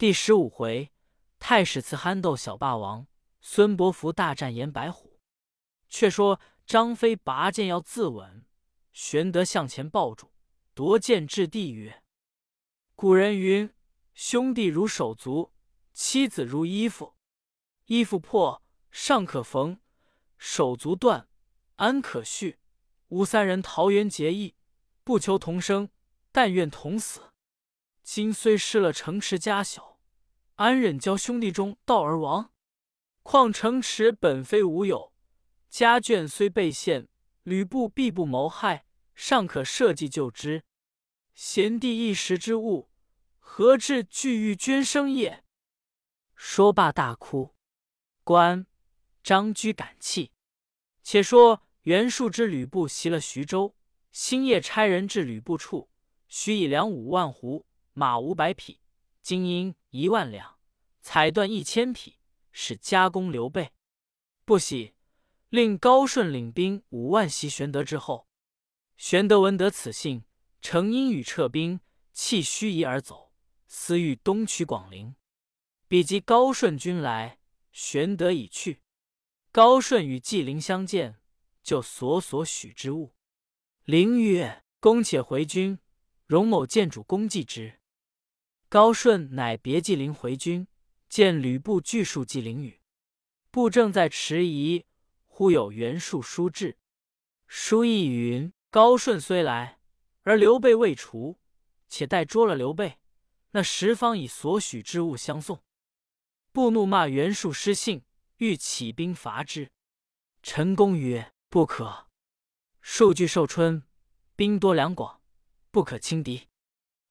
第十五回，太史慈憨斗小霸王，孙伯符大战颜白虎。却说张飞拔剑要自刎，玄德向前抱住，夺剑掷地曰：“古人云，兄弟如手足，妻子如衣服。衣服破，尚可缝；手足断，安可续？吾三人桃园结义，不求同生，但愿同死。今虽失了城池家小，安忍教兄弟中道而亡？况城池本非吾有。”家眷虽被陷，吕布必不谋害，尚可设计救之。贤弟一时之误，何至惧欲捐生也？说罢大哭。关张居感泣。且说袁术知吕布袭了徐州，星夜差人至吕布处，许以粮五万斛，马五百匹，金银一万两，彩缎一千匹，使加工刘备。不喜。令高顺领兵五万袭玄德之后，玄德闻得此信，乘阴雨撤兵，弃盱眙而走，思欲东取广陵。比及高顺军来，玄德已去。高顺与纪灵相见，就所所许之物。灵曰：“公且回军，容某见主公祭之。”高顺乃别纪灵回军，见吕布拒数纪灵语，布正在迟疑。忽有袁术书至，书意云：“高顺虽来，而刘备未除，且待捉了刘备，那十方以所许之物相送。”布怒骂袁术失信，欲起兵伐之。陈宫曰：“不可！数据寿春，兵多粮广，不可轻敌。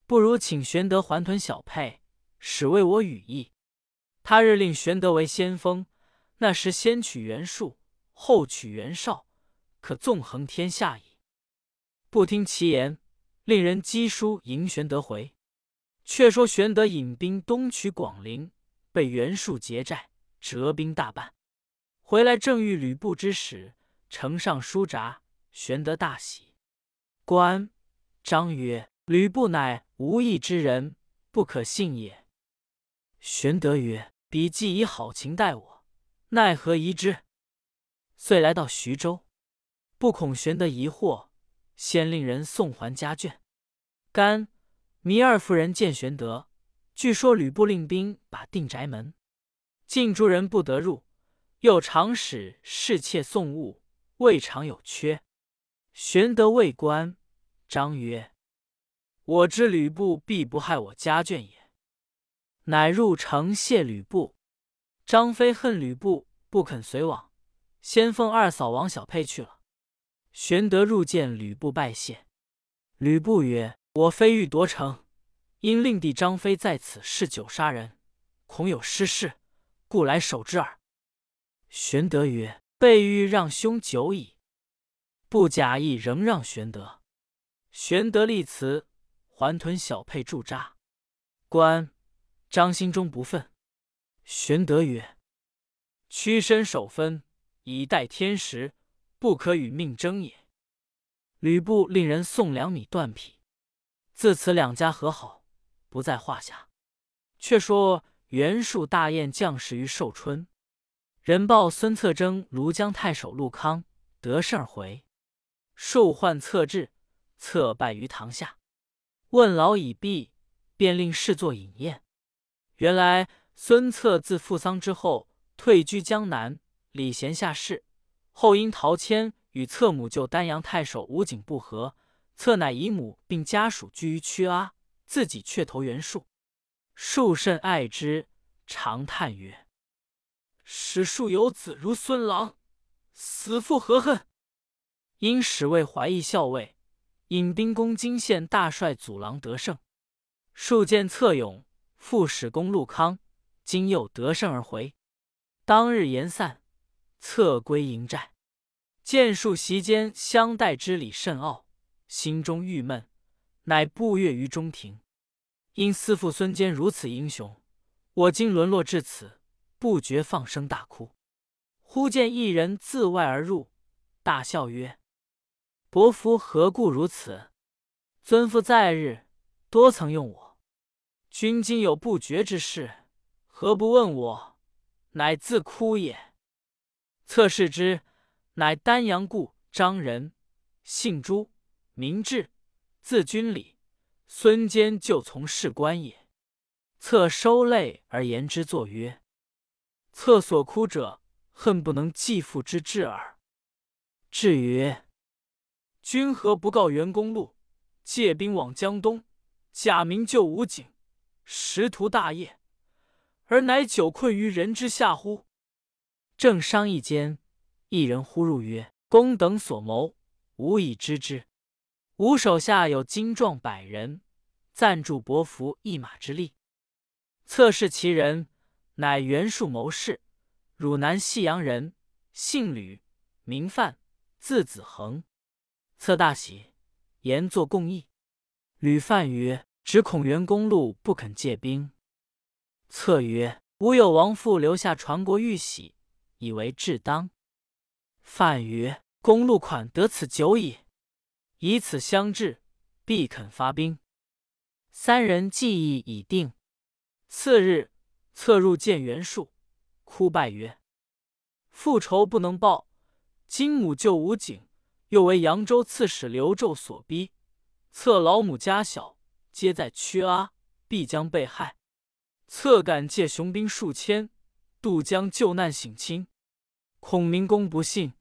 不如请玄德还屯小沛，使为我羽翼。他日令玄德为先锋，那时先取袁术。”后取袁绍，可纵横天下矣。不听其言，令人赍书迎玄德回。却说玄德引兵东取广陵，被袁术劫寨，折兵大半。回来正遇吕布之使，呈上书札。玄德大喜。关张曰：“吕布乃无义之人，不可信也。”玄德曰：“彼既以好情待我，奈何疑之？”遂来到徐州，不恐玄德疑惑，先令人送还家眷。甘糜二夫人见玄德，据说吕布令兵把定宅门，禁诸人不得入，又常使侍妾送物，未尝有缺。玄德谓关张曰：“我知吕布必不害我家眷也。”乃入城谢吕布。张飞恨吕布，不肯随往。先奉二嫂王小佩去了。玄德入见吕布拜谢。吕布曰：“我非欲夺城，因令弟张飞在此嗜酒杀人，恐有失事，故来守之耳。”玄德曰：“备欲让兄久矣。”不假意仍让玄德。玄德立辞，还屯小沛驻扎。关张心中不忿。玄德曰：“屈身守分。”以待天时，不可与命争也。吕布令人送粮米断匹，自此两家和好，不在话下。却说袁术大宴将士于寿春，人报孙策征庐江太守陆康得胜而回，术患策至，策败于堂下，问老已毕，便令侍坐饮宴。原来孙策自父丧之后，退居江南。礼贤下士，后因陶谦与侧母舅丹阳太守吴景不和，侧乃以母并家属居于曲阿，自己却投袁术。术甚爱之，长叹曰：“使术有子如孙郎，死复何恨？”因使为怀义校尉，引兵攻金县，大帅祖郎得胜。数见策勇，副使公陆康，今又得胜而回。当日言散。策归营寨，见数席间相待之礼甚傲，心中郁闷，乃步跃于中庭。因思父孙坚如此英雄，我今沦落至此，不觉放声大哭。忽见一人自外而入，大笑曰：“伯父何故如此？尊父在日多曾用我，君今有不决之事，何不问我？乃自哭也。”侧视之，乃丹阳故张人，姓朱，名志，字君礼，孙坚就从事官也。侧收泪而言之，作曰：“侧所哭者，恨不能继父之志耳。”至于：“君何不告袁公路，借兵往江东，假名救武警，实图大业，而乃久困于人之下乎？”正商议间，一人呼入曰：“公等所谋，吾已知之。吾手下有精壮百人，暂助伯服一马之力。”侧视其人，乃袁术谋士，汝南信阳人，姓吕，名范。字子恒，策大喜，言作共议。吕范曰：“只恐袁公路不肯借兵。”策曰：“吾有王父留下传国玉玺，以为至当。”范曰：“公路款得此久矣，以此相制，必肯发兵。”三人计议已定。次日，策入见袁术，哭拜曰：“复仇不能报。”金母救武警，又为扬州刺史刘胄所逼，策老母家小皆在屈阿，必将被害。策敢借雄兵数千渡江救难省亲，孔明公不信，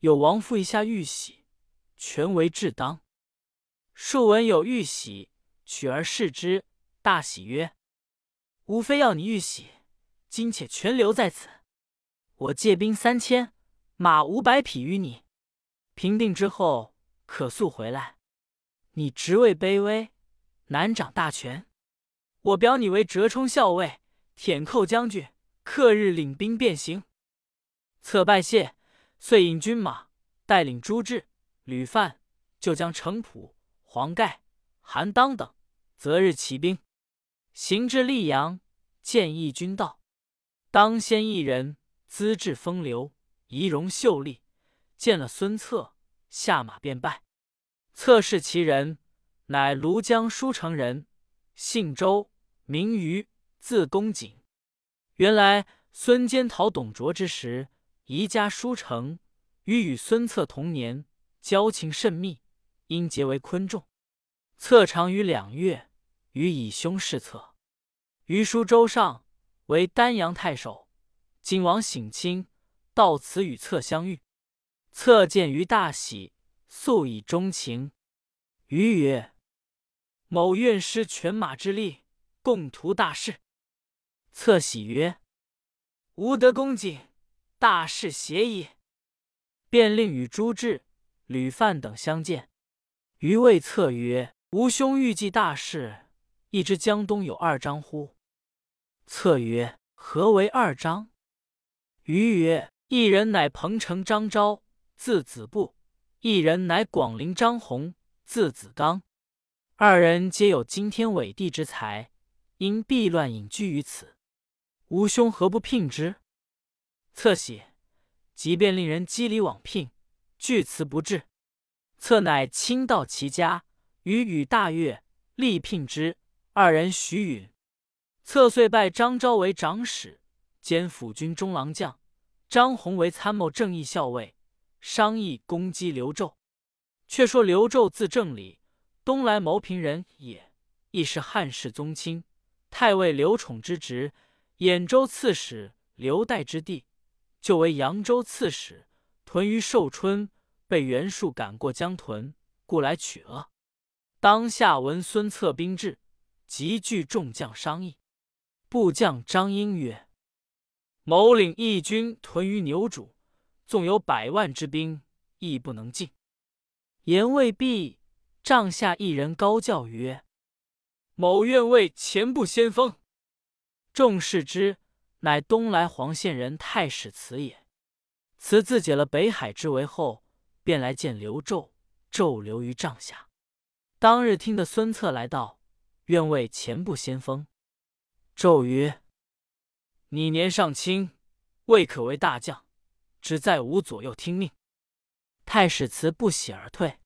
有王父一下玉玺，全为至当。数闻有玉玺，取而视之，大喜曰：“吾非要你玉玺，今且全留在此。我借兵三千。”马五百匹于你，平定之后可速回来。你职位卑微，难掌大权。我表你为折冲校尉、舔寇将军，克日领兵便行。策拜谢，遂引军马，带领朱志、吕范，就将程普、黄盖、韩当等择日起兵，行至溧阳，见义军到。当先一人，资质风流。仪容秀丽，见了孙策，下马便拜。策视其人，乃庐江舒城人，姓周，名瑜，字公瑾。原来孙坚讨董卓之时，移家舒城，与与孙策同年，交情甚密，因结为昆仲。策长于两月，与以兄事策。于书周上，为丹阳太守，景王省亲。到此与策相遇，策见于大喜，素以钟情。余曰：“某愿施犬马之力，共图大事。”策喜曰：“吾得公瑾，大事协矣。”便令与朱志、吕范等相见。余谓策曰：“吾兄欲计大事，亦知江东有二张乎？”策曰：“何为二张？”余曰：一人乃彭城张昭，字子布；一人乃广陵张宏，字子刚。二人皆有惊天伟地之才，因避乱隐居于此。吾兄何不聘之？策喜，即便令人羁礼往聘，拒辞不至。策乃亲到其家，与语大悦，力聘之。二人许允。策遂拜张昭为长史，兼辅军中郎将。张宏为参谋正义校尉，商议攻击刘胄。却说刘胄字正礼，东莱牟平人也，亦是汉室宗亲，太尉刘宠之侄，兖州刺史刘岱之弟，就为扬州刺史。屯于寿春，被袁术赶过江屯，故来取恶。当下闻孙策兵至，急聚众将商议。部将张英曰。某领义军屯于牛渚，纵有百万之兵，亦不能进。言未毕，帐下一人高叫曰：“某愿为前部先锋。”众视之，乃东莱黄县人太史慈也。慈自解了北海之围后，便来见刘胄，胄留于帐下。当日听得孙策来到，愿为前部先锋。胄曰。你年尚轻，未可为大将，只在吾左右听命。太史慈不喜而退。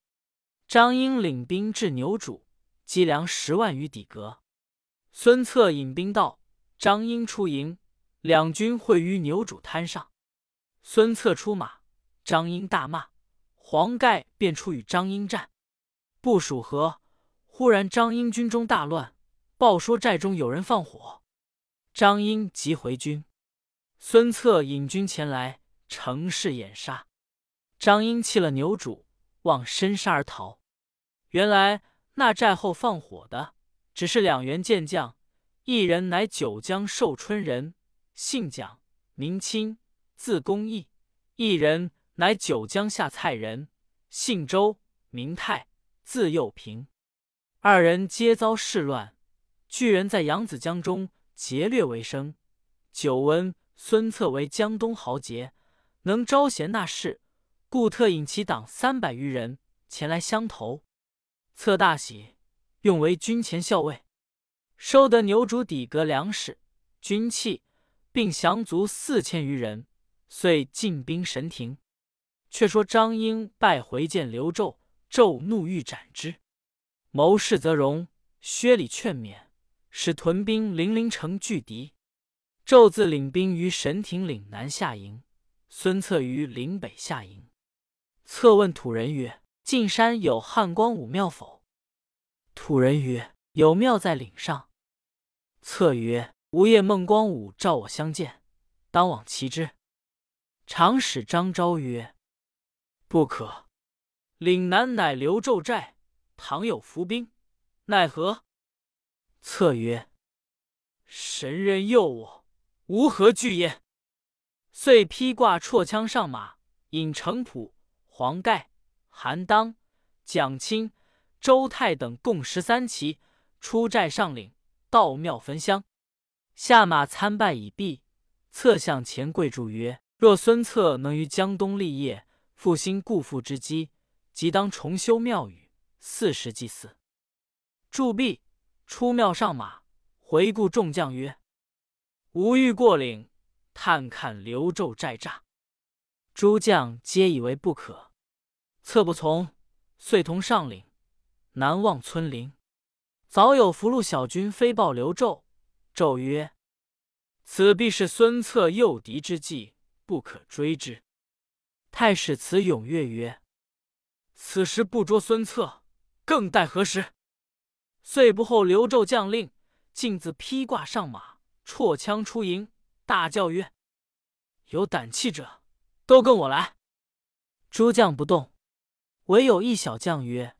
张英领兵至牛渚，积粮十万余底阁。孙策引兵到，张英出营，两军会于牛渚滩上。孙策出马，张英大骂，黄盖便出与张英战。不数合，忽然张英军中大乱，报说寨中有人放火。张英急回军，孙策引军前来，乘势掩杀。张英弃了牛渚，望深沙而逃。原来那寨后放火的，只是两员健将，一人乃九江寿春人，姓蒋，名清。字公义，一人乃九江下蔡人，姓周，名泰，字幼平。二人皆遭事乱，巨人在扬子江中劫掠为生。久闻孙策为江东豪杰，能招贤纳士，故特引其党三百余人前来相投。策大喜，用为军前校尉，收得牛渚底阁粮食、军器，并降卒四千余人。遂进兵神庭。却说张英败回见刘胄，胄怒欲斩之。谋士则荣、薛礼劝勉，使屯兵零陵城拒敌。胄自领兵于神庭岭南下营，孙策于岭北下营。策问土人曰：“晋山有汉光武庙否？”土人曰：“有庙在岭上。”策曰：“吾夜梦光武召我相见，当往其之。”长使张昭曰：“不可，岭南乃刘胄寨，倘有伏兵，奈何？”策曰：“神人诱我，吾何惧焉？”遂披挂绰枪上马，引程普、黄盖、韩当、蒋钦、周泰等共十三骑出寨上岭，到庙焚香，下马参拜已毕，策向前跪祝曰。若孙策能于江东立业，复兴故父之基，即当重修庙宇，四时祭祀。铸币，出庙上马，回顾众将曰：“吾欲过岭，探看刘胄寨栅。”诸将皆以为不可。策不从，遂同上岭，南望村林，早有俘虏小军飞报刘胄。胄曰：“此必是孙策诱敌之计。”不可追之。太史慈踊跃曰：“此时不捉孙策，更待何时？”遂不候刘胄将令，径自披挂上马，绰枪出营，大叫曰：“有胆气者，都跟我来！”诸将不动，唯有一小将曰：“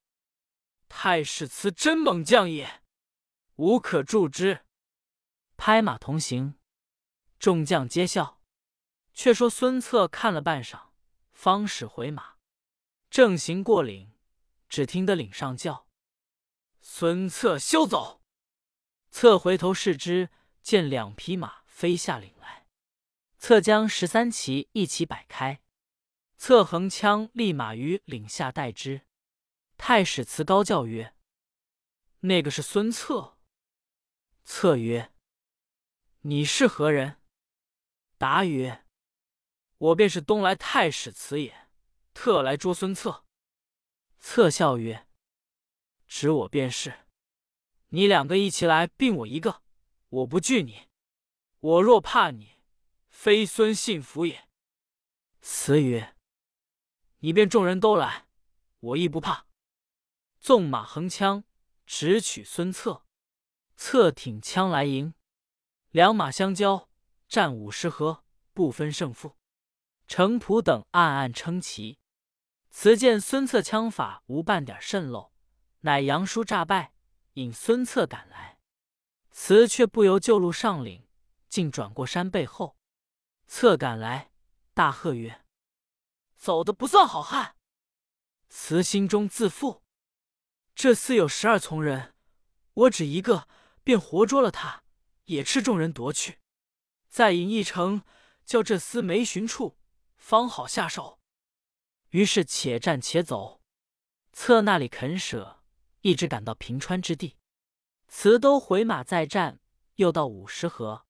太史慈真猛将也，无可助之。”拍马同行，众将皆笑。却说孙策看了半晌，方始回马。正行过岭，只听得岭上叫：“孙策休走！”策回头视之，见两匹马飞下岭来。策将十三骑一齐摆开，策横枪立马于岭下待之。太史慈高叫曰：“那个是孙策。”策曰：“你是何人？”答曰：我便是东来太史慈也，特来捉孙策。策笑曰：“指我便是。你两个一起来，并我一个，我不惧你。我若怕你，非孙信福也。”慈曰：“你便众人都来，我亦不怕。”纵马横枪，直取孙策。策挺枪来迎，两马相交，战五十合，不分胜负。程普等暗暗称奇。慈见孙策枪法无半点渗漏，乃杨叔诈败，引孙策赶来。慈却不由旧路上岭，竟转过山背后。策赶来，大喝曰：“走的不算好汉！”慈心中自负，这厮有十二从人，我只一个，便活捉了他，也斥众人夺去。再引一程，叫这厮没寻处。方好下手，于是且战且走。策那里肯舍，一直赶到平川之地。慈都回马再战，又到五十合。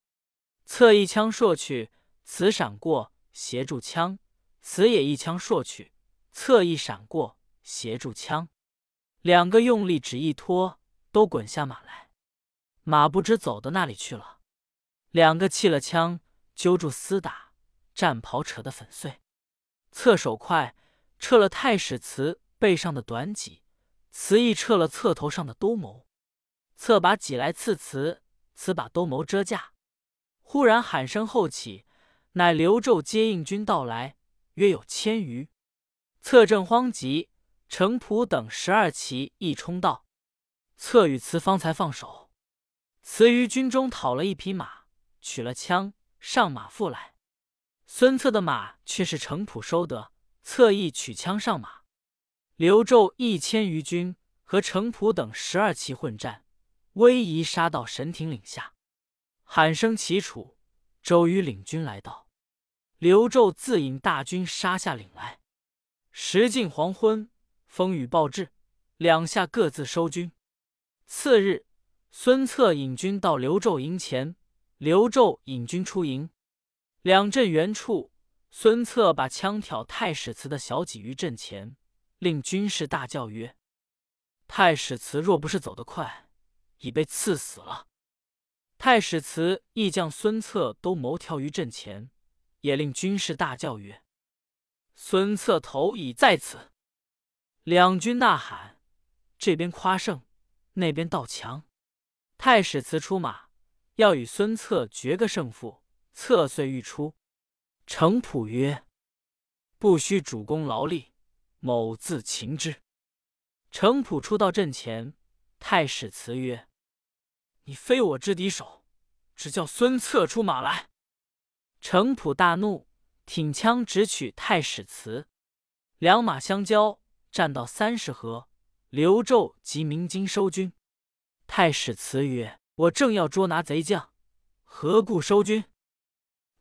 侧一枪搠去，慈闪过，协助枪；慈也一枪搠去，侧一闪过，协助枪。两个用力只一拖，都滚下马来。马不知走到哪里去了。两个弃了枪，揪住厮打，战袍扯得粉碎。侧手快，撤了太史慈背上的短戟；慈亦撤了侧头上的兜鍪。侧把戟来刺慈，慈把兜鍪遮架。忽然喊声后起，乃刘胄接应军到来，约有千余。策正慌急，程普等十二骑一冲到。策与慈方才放手，慈于军中讨了一匹马，取了枪，上马复来。孙策的马却是程普收得，侧亦取枪上马。刘胄一千余军和程普等十二骑混战，威仪杀到神亭岭下，喊声齐楚，周瑜领军来到。刘胄自引大军杀下岭来。时近黄昏，风雨暴至，两下各自收军。次日，孙策引军到刘胄营前，刘胄引军出营。两阵原处，孙策把枪挑太史慈的小戟于阵前，令军士大叫曰：“太史慈若不是走得快，已被刺死了。”太史慈亦将孙策都谋跳于阵前，也令军士大叫曰：“孙策头已在此！”两军呐喊，这边夸胜。那边道强，太史慈出马，要与孙策决个胜负。策遂欲出，程普曰：“不须主公劳力，某自擒之。”程普出到阵前，太史慈曰：“你非我之敌手，只叫孙策出马来。”程普大怒，挺枪直取太史慈，两马相交，战到三十合。刘胄即鸣金收军。太史慈曰：“我正要捉拿贼将，何故收军？”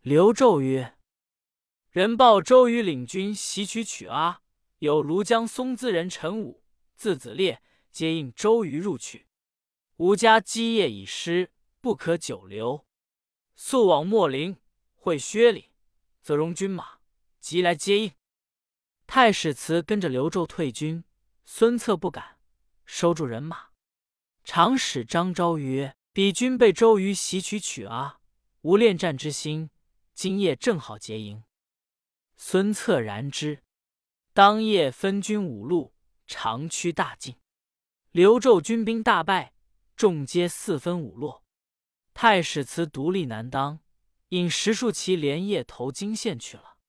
刘胄曰：“人报周瑜领军袭取曲阿，有庐江松滋人陈武、字子烈接应周瑜入去。吾家基业已失，不可久留，速往秣陵会薛礼，则容军马，即来接应。”太史慈跟着刘胄退军。孙策不敢收住人马，常使张昭曰：“彼军被周瑜袭取曲阿，无恋战之心，今夜正好结营。”孙策然之。当夜分军五路，长驱大进。刘胄军兵大败，众皆四分五落。太史慈独立难当，引十数骑连夜投金县去了。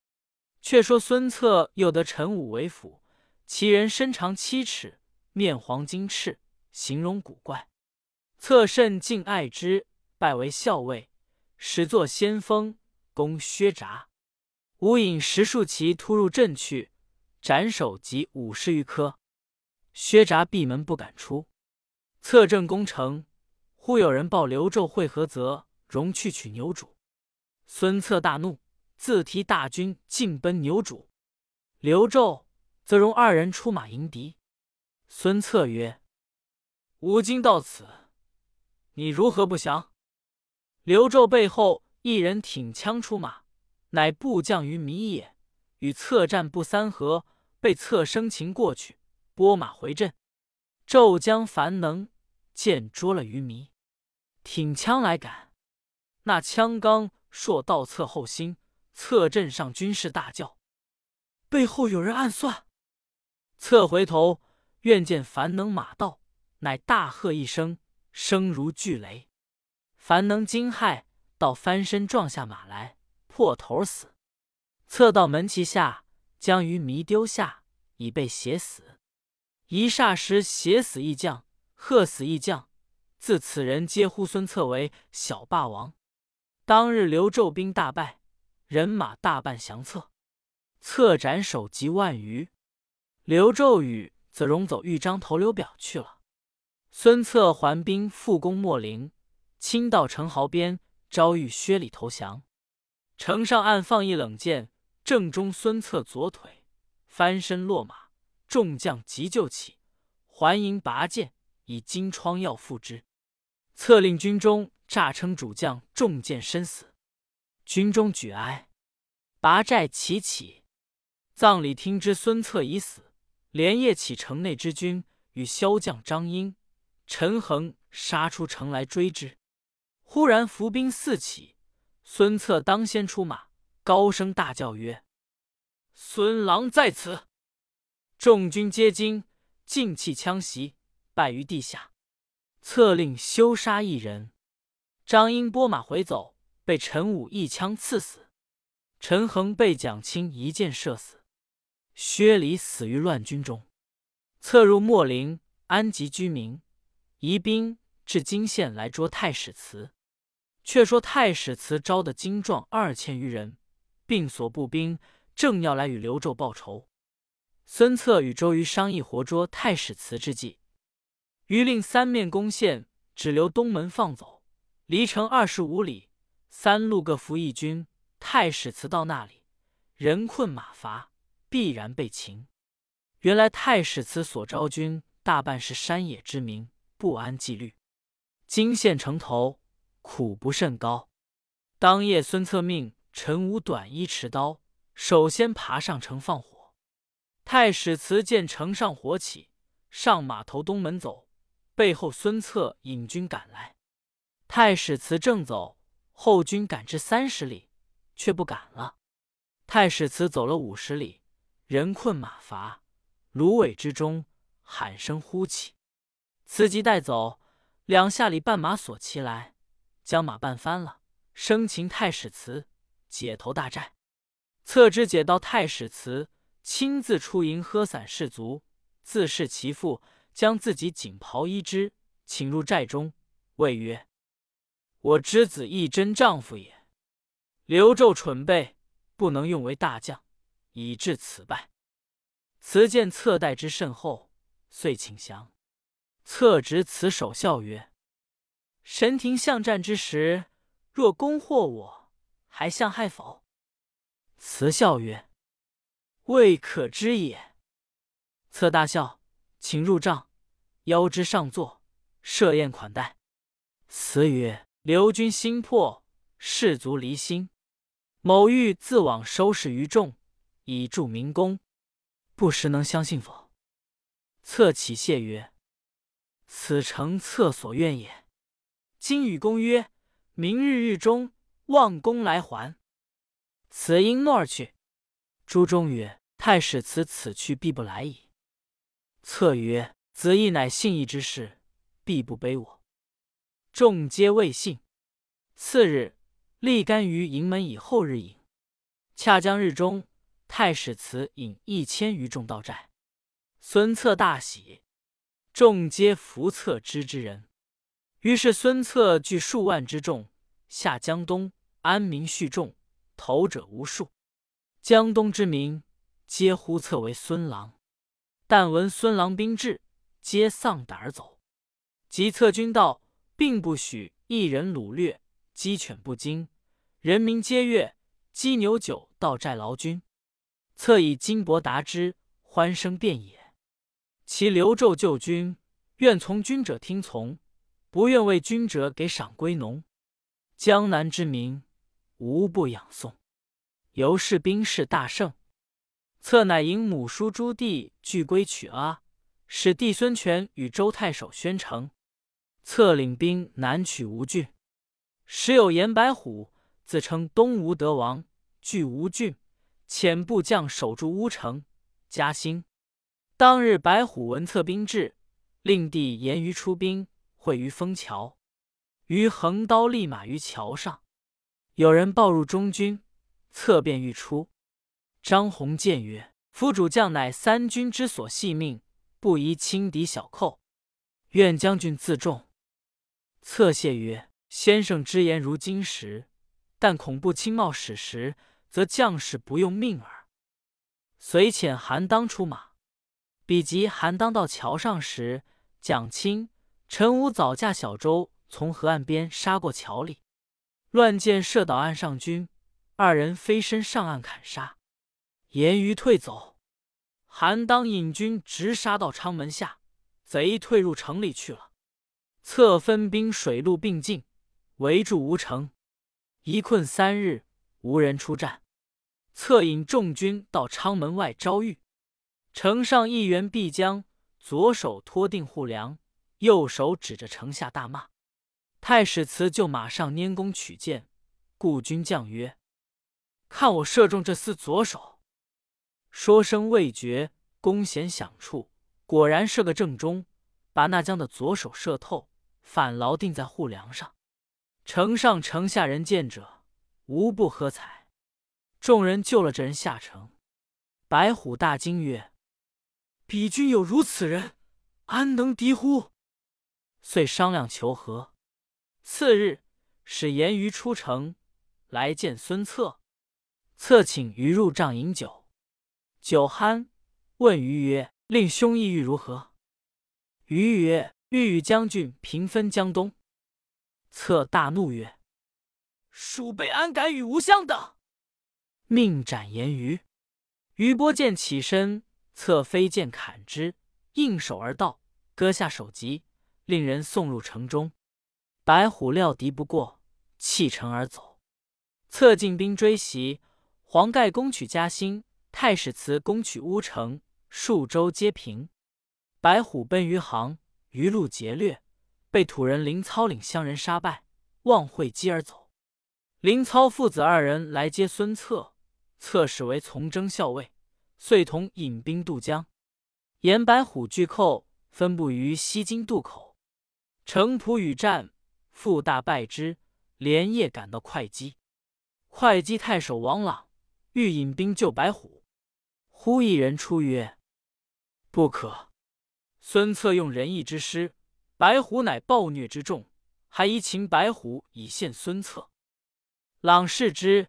却说孙策又得陈武为辅。其人身长七尺，面黄金赤，形容古怪。策甚敬爱之，拜为校尉，始作先锋，攻薛札。吾引十数骑突入阵去，斩首及五十余颗。薛札闭门不敢出。策正攻城，忽有人报刘胄会合则容去取牛渚。孙策大怒，自提大军进奔牛渚。刘胄。则容二人出马迎敌。孙策曰：“吾今到此，你如何不降？”刘胄背后一人挺枪出马，乃部将于糜也。与策战不三合，被策生擒过去，拨马回阵。骤将樊能见捉了于迷，挺枪来赶，那枪刚硕到侧后心，侧阵上军士大叫：“背后有人暗算！”侧回头，愿见樊能马到，乃大喝一声，声如巨雷。樊能惊骇，到翻身撞下马来，破头死。策到门旗下，将于迷丢下，已被血死。一霎时，写死一将，喝死一将。自此人皆呼孙策为小霸王。当日刘胄兵大败，人马大半降策，策斩首级万余。刘胄与则荣走豫章投刘表去了。孙策还兵复攻秣陵，亲到城壕边，招遇薛礼投降。城上暗放一冷箭，正中孙策左腿，翻身落马。众将急救起，还营拔剑，以金疮药敷之。策令军中诈称主将中箭身死，军中举哀。拔寨齐起，葬礼听之，孙策已死。连夜起城内之军，与骁将张英、陈恒杀出城来追之。忽然伏兵四起，孙策当先出马，高声大叫曰：“孙郎在此！”众军皆惊，尽弃枪袭，败于地下。策令休杀一人。张英拨马回走，被陈武一枪刺死。陈恒被蒋钦一箭射死。薛礼死于乱军中。策入秣陵，安吉居民，移兵至荆县来捉太史慈。却说太史慈招的精壮二千余人，并所步兵，正要来与刘胄报仇。孙策与周瑜商议活捉太史慈之计，于令三面攻陷，只留东门放走。离城二十五里，三路各伏一军。太史慈到那里，人困马乏，必然被擒。原来太史慈所招军，大半是山野之民，不安纪律。荆县城头。苦不甚高。当夜，孙策命陈武短衣持刀，首先爬上城放火。太史慈见城上火起，上马头东门走，背后孙策引军赶来。太史慈正走，后军赶至三十里，却不敢了。太史慈走了五十里，人困马乏，芦苇之中，喊声呼起。慈即带走，两下里绊马索骑来。将马绊翻了，生擒太史慈，解投大寨。策之解到太史慈，亲自出营喝散士卒，自视其父，将自己锦袍衣之，请入寨中，谓曰：“我之子亦真丈夫也。刘胄蠢备，不能用为大将，以致此败。”辞见策待之甚厚，遂请降。策执此首笑曰。神庭相战之时，若攻获我，还相害否？辞笑曰：“未可知也。”策大笑，请入帐，邀之上座，设宴款待。慈曰：“刘军心破，士卒离心，某欲自往收拾于众，以助民功，不识能相信否？”策起谢曰：“此诚策所愿也。”今与公曰：“明日日中，望公来还。”此因诺而去。朱中曰：“太史慈此去必不来矣。”策曰：“子义乃信义之士，必不背我。”众皆未信。次日，立竿于营门以后日饮。恰将日中，太史慈引一千余众到寨。孙策大喜，众皆服策之之人。于是孙策聚数万之众，下江东，安民蓄众，投者无数。江东之民皆呼策为孙郎，但闻孙郎兵至，皆丧胆而走。及策军到，并不许一人掳掠，鸡犬不惊，人民皆悦。鸡牛酒到寨劳军，策以金帛答之，欢声遍野。其刘胄救军，愿从军者听从。不愿为君者，给赏归农。江南之民无不仰颂，由是兵势大盛。策乃引母叔朱棣拒归取阿，使弟孙权与周太守宣城。策领兵南取吴郡，时有严白虎自称东吴德王，据吴郡，遣部将守住乌城。嘉兴当日，白虎闻策兵至，令弟严于出兵。会于枫桥，于横刀立马于桥上。有人报入中军，策便欲出。张宏谏曰：“夫主将乃三军之所系命，不宜轻敌小寇，愿将军自重。”策谢曰：“先生之言如金石，但恐怖轻冒矢石，则将士不用命耳。”遂遣韩当出马。比及韩当到桥上时，蒋钦。陈武早驾小舟从河岸边杀过桥里，乱箭射倒岸上军，二人飞身上岸砍杀，严于退走。韩当引军直杀到昌门下，贼退入城里去了。策分兵水陆并进，围住吴城，一困三日，无人出战。策引众军到昌门外招遇，城上一员必将左手托定护梁。右手指着城下大骂。太史慈就马上拈弓取箭，故军将曰：“看我射中这厮左手！”说声未绝，弓弦响处，果然是个正中，把那将的左手射透，反牢定在护梁上。城上城下人见者，无不喝彩。众人救了这人下城。白虎大惊曰：“彼军有如此人，安能敌乎？”遂商量求和。次日，使严于出城来见孙策。策请于入帐饮酒，酒酣，问瑜曰：“令兄意欲如何？”瑜曰：“欲与将军平分江东。”策大怒曰：“叔辈安敢与吾相等？”命斩颜瑜。余波见起身，侧飞剑砍之，应手而到，割下首级，令人送入城中。白虎料敌不过，弃城而走。策进兵追袭，黄盖攻取嘉兴，太史慈攻取乌城，数州皆平。白虎奔余杭，余路劫掠，被土人林操领乡人杀败，望会稽而走。林操父子二人来接孙策。策使为从征校尉，遂同引兵渡江。严白虎拒寇，分布于西津渡口。程普与战，复大败之，连夜赶到会稽。会稽太守王朗欲引兵救白虎，忽一人出曰：“不可！孙策用仁义之师，白虎乃暴虐之众，还宜擒白虎以献孙策。”朗视之。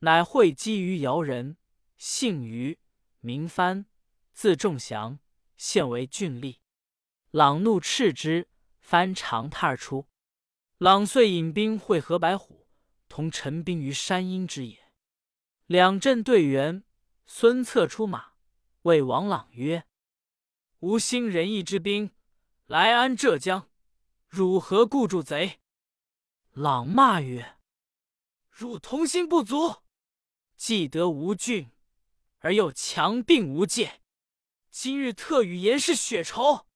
乃会稽于姚人，姓于，名藩，字仲祥，现为郡吏。朗怒斥之，藩长叹而出。朗遂引兵会合白虎，同陈兵于山阴之野。两阵对圆，孙策出马，谓王朗曰：“吾兴仁义之兵，来安浙江，汝何故助贼？”朗骂曰：“汝同心不足。”既得吴郡，而又强并吴界，今日特与严氏血仇。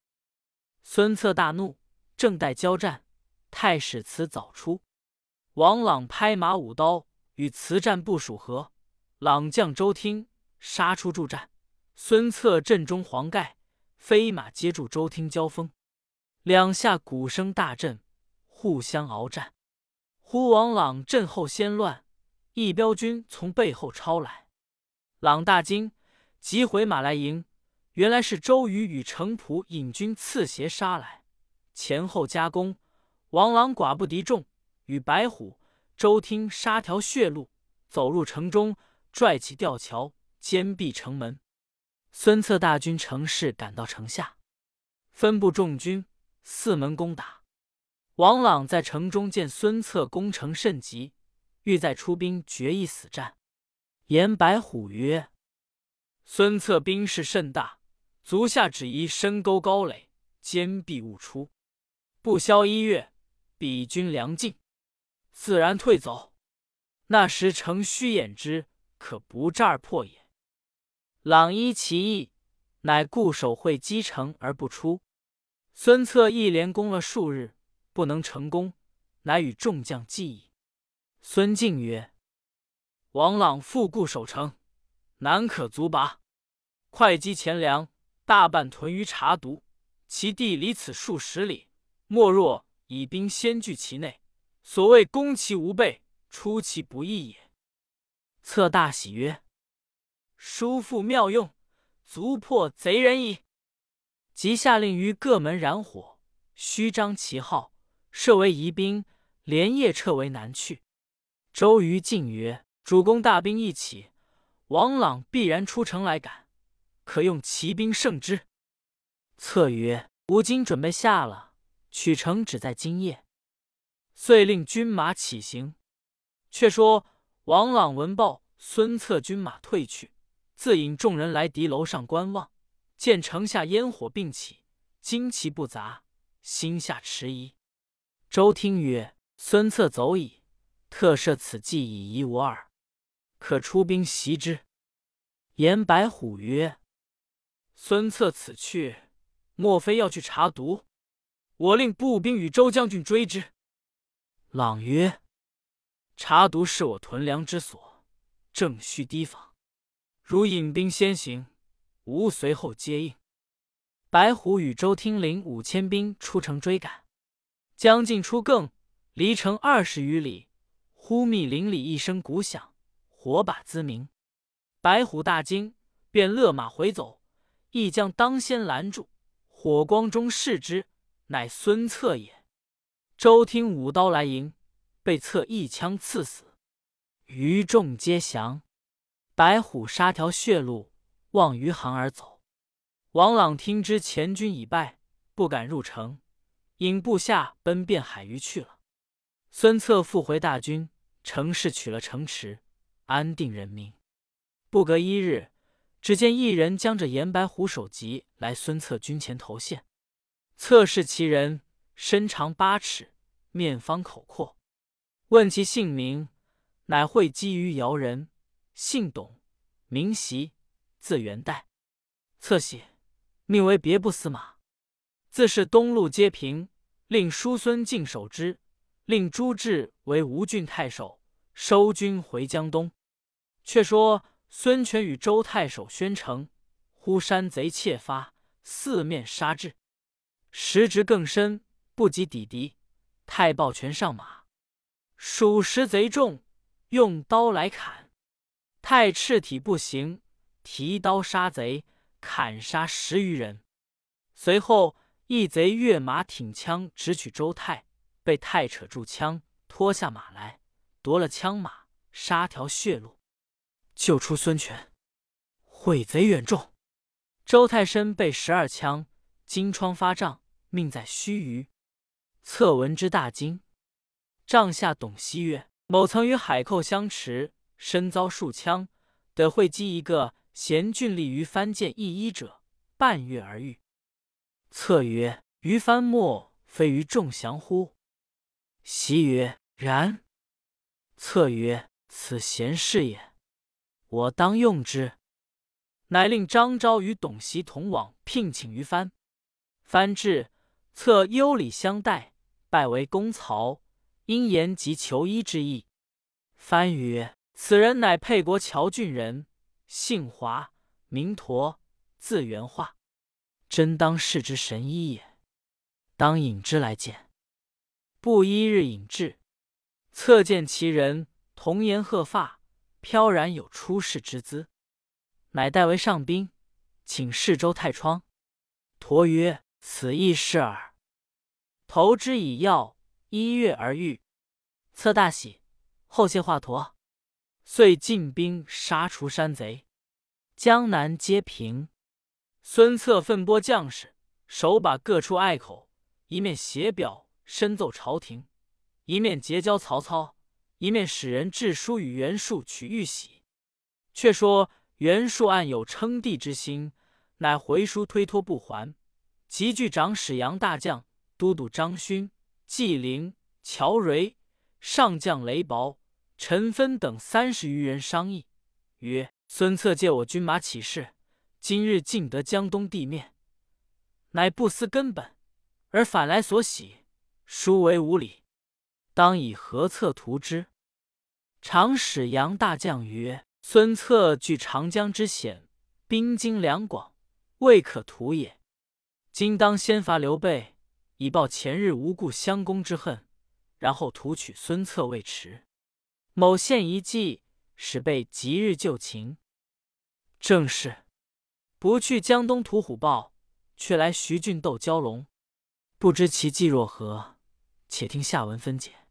孙策大怒，正待交战，太史慈早出，王朗拍马舞刀，与慈战不数合。朗将周听杀出助战，孙策阵中黄盖飞马接住周听交锋，两下鼓声大震，互相鏖战。忽王朗阵后先乱。一彪军从背后抄来，朗大惊，急回马来迎。原来是周瑜与程普引军刺斜杀来，前后夹攻。王朗寡不敌众，与白虎、周听杀条血路，走入城中，拽起吊桥，坚壁城门。孙策大军乘势赶到城下，分布众军，四门攻打。王朗在城中见孙策攻城甚急。欲再出兵决一死战，言白虎曰：“孙策兵势甚大，足下只宜深沟高垒，坚壁勿出。不消一月，彼军粮尽，自然退走。那时城虚掩之，可不战而破也。”朗依其意，乃固守会稽城而不出。孙策一连攻了数日，不能成功，乃与众将计议。孙敬曰：“王朗复固守城，难可卒拔。会稽钱粮大半屯于茶渎，其地离此数十里。莫若以兵先据其内，所谓攻其无备，出其不意也。”策大喜曰：“叔父妙用，足破贼人矣。”即下令于各门燃火，虚张旗号，设为疑兵，连夜撤为南去。周瑜进曰：“主公大兵一起，王朗必然出城来赶，可用骑兵胜之。”策曰：“吾今准备下了，取城只在今夜。”遂令军马起行。却说王朗闻报，孙策军马退去，自引众人来敌楼上观望，见城下烟火并起，旌旗不杂，心下迟疑。周听曰：“孙策走矣。”特设此计以疑我耳，可出兵袭之。言白虎曰：“孙策此去，莫非要去查毒？”我令步兵与周将军追之。”朗曰：“查毒是我屯粮之所，正需提防。如引兵先行，吾随后接应。”白虎与周听领五千兵出城追赶，将近出更，离城二十余里，忽密林里一声鼓响，火把滋鸣。白虎大惊，便勒马回走。一将当先拦住，火光中视之，乃孙策也。周听舞刀来迎，被策一枪刺死，余众皆降。白虎杀条血路，望余杭而走。王朗听知前军已败，不敢入城，引部下奔遍海隅去了。孙策复回大军，乘势取了城池，安定人民。不隔一日，只见一人将着严白虎首级来孙策军前投献。策视其人，身长八尺，面方口阔，问其姓名，乃会稽于姚人，姓董，名袭，字元代。策喜。命为别部司马，自是东路皆平，令叔孙敬守之。令朱志为吴郡太守，收军回江东。却说孙权与周太守宣城，忽山贼窃发，四面杀至，时值更深，不及抵敌。太抱拳上马，数十贼众，用刀来砍。太赤体不行，提刀杀贼。砍杀十余人，随后一贼跃马挺枪直取周泰，被太扯住枪，拖下马来，夺了枪马，杀条血路，救出孙权。毁贼远众，周泰身被十二枪，金疮发胀，命在须臾。策闻之大惊，帐下董袭曰：“某曾与海寇相持，身遭数枪，得会稽一个。”贤俊立于藩见一衣者，半月而愈。策曰：“于藩莫非于众降乎？”袭曰：“然。”策曰：“此贤士也，我当用之。”乃令张昭与董袭同往聘请于藩。藩至，策优礼相待，拜为公曹，因言及求医之意。藩曰：“此人乃沛国谯郡人。”姓华，名佗，字元化，真当世之神医也。当引之来见。不一日引至，侧见其人，童颜鹤发，飘然有出世之姿，乃代为上宾，请示周太窗。佗曰：“此亦是耳。”投之以药，一月而愈。策大喜，后谢华佗。遂进兵杀除山贼，江南皆平。孙策奋拨将士，手把各处隘口，一面写表申奏朝廷，一面结交曹操，一面使人致书与袁术取玉玺。却说袁术暗有称帝之心，乃回书推脱不还，急聚长史杨大将、都督张勋、纪灵、乔蕤、上将雷薄。陈芬等三十余人商议，曰：“孙策借我军马起事，今日尽得江东地面，乃不思根本，而反来所喜，殊为无礼。当以何策图之？”常使杨大将曰：“孙策据长江之险，兵精粮广，未可图也。今当先伐刘备，以报前日无故相攻之恨，然后图取孙策未迟。”某献一计，使备即日就擒。正是不去江东屠虎豹，却来徐郡斗蛟龙。不知其计若何？且听下文分解。